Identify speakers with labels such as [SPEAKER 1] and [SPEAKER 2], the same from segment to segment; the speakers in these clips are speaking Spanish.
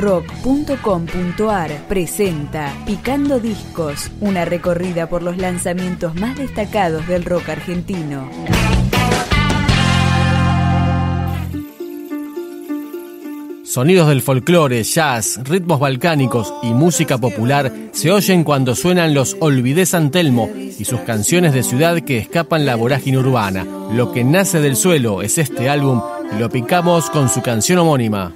[SPEAKER 1] rock.com.ar presenta Picando Discos, una recorrida por los lanzamientos más destacados del rock argentino.
[SPEAKER 2] Sonidos del folclore, jazz, ritmos balcánicos y música popular se oyen cuando suenan los Olvidé San Telmo y sus canciones de ciudad que escapan la vorágine urbana. Lo que nace del suelo es este álbum y lo picamos con su canción homónima.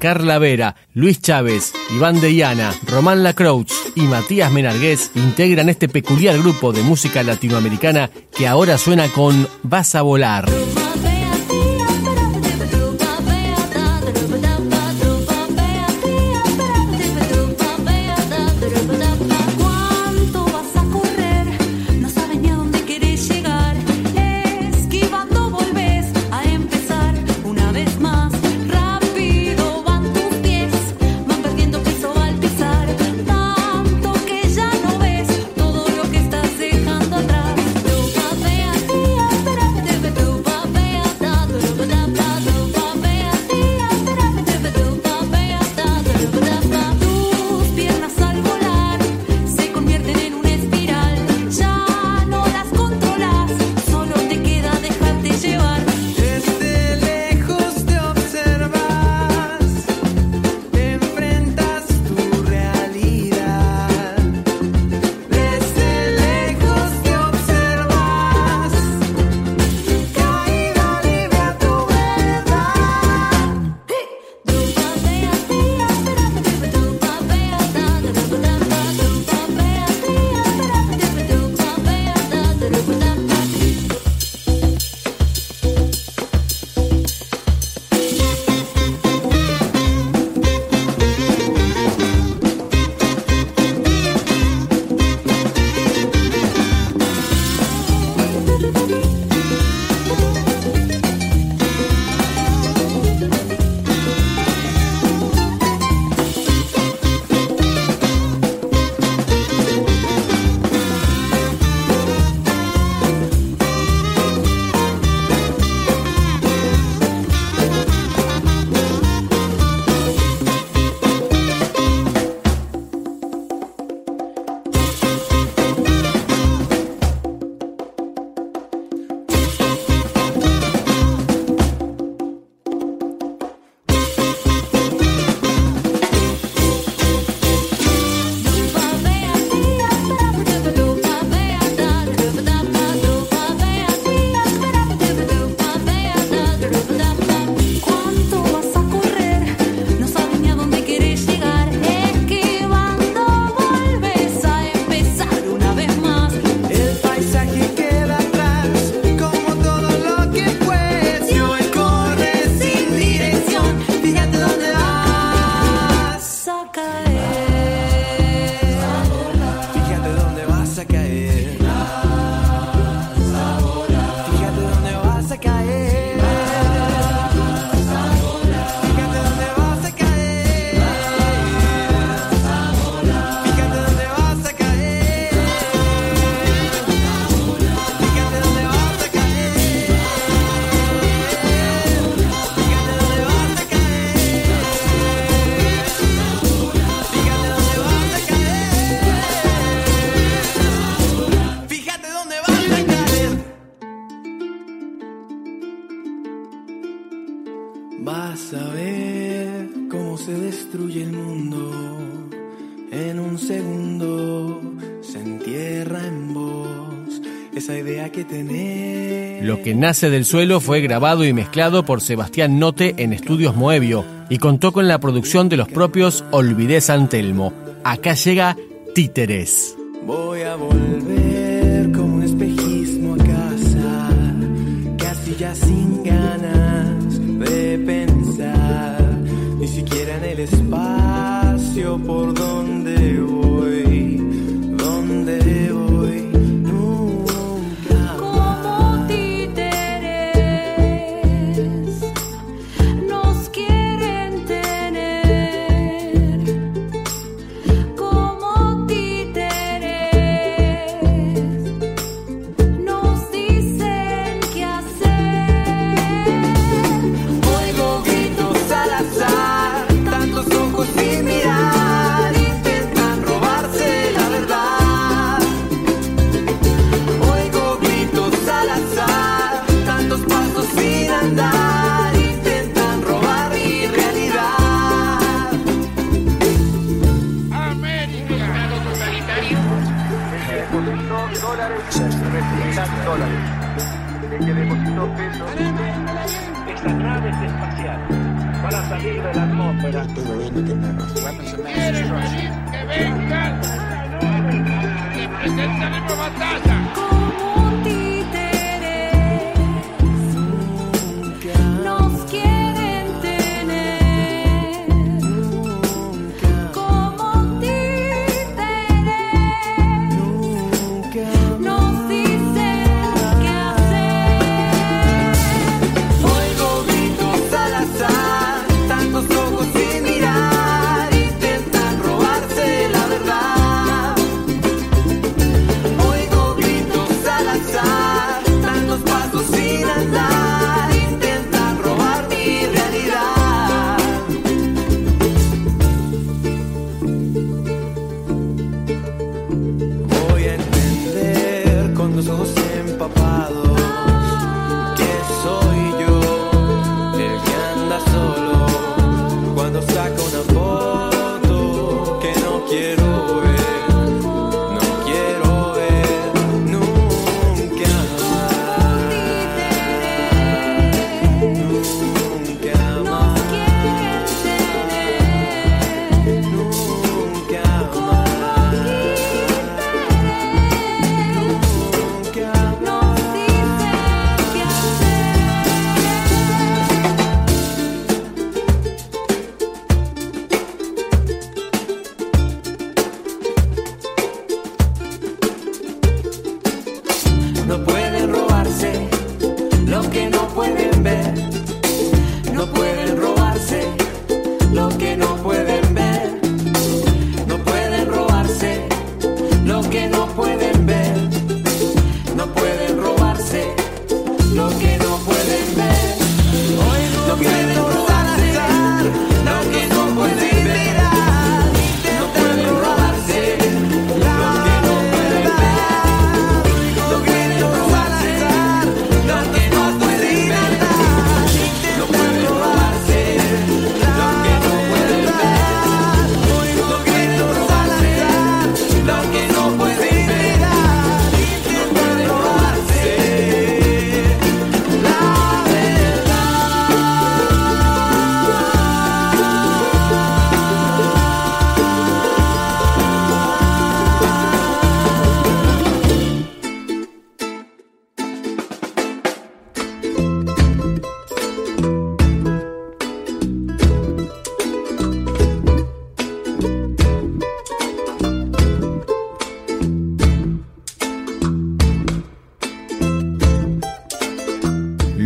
[SPEAKER 2] Carla Vera, Luis Chávez, Iván de Deyana, Román Lacroix y Matías Menargués integran este peculiar grupo de música latinoamericana que ahora suena con Vas a volar.
[SPEAKER 3] Que
[SPEAKER 4] nace del suelo fue grabado y mezclado por Sebastián Note en Estudios Moebio y contó con la producción de los propios Olvidé San Telmo. Acá llega Títeres.
[SPEAKER 2] Voy a volver como un espejismo a casa, casi ya sin ganas de pensar, ni siquiera en el espacio por donde
[SPEAKER 5] Estas naves espaciales van a salir de la atmósfera.
[SPEAKER 6] que vengan, que.
[SPEAKER 2] Los ojos empapados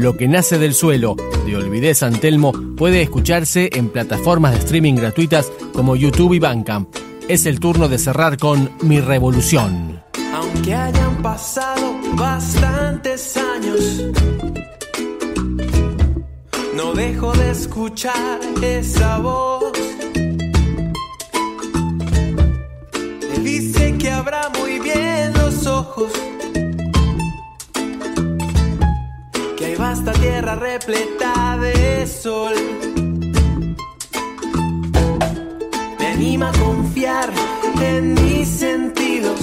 [SPEAKER 2] Lo que
[SPEAKER 4] nace del suelo de Olvidé San Telmo puede escucharse en plataformas de streaming gratuitas como YouTube y Bandcamp. Es el turno de cerrar con Mi Revolución.
[SPEAKER 2] Aunque hayan pasado bastantes años, no dejo de escuchar esa voz. Dice que abra muy bien repleta de sol. anima a confiar en mis sentidos,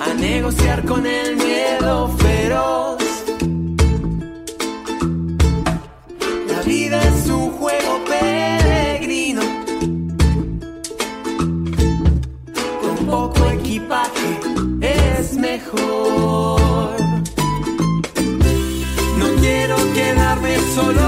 [SPEAKER 2] a negociar con el miedo feroz. La vida es un juego peregrino, con poco equipaje es mejor. Solo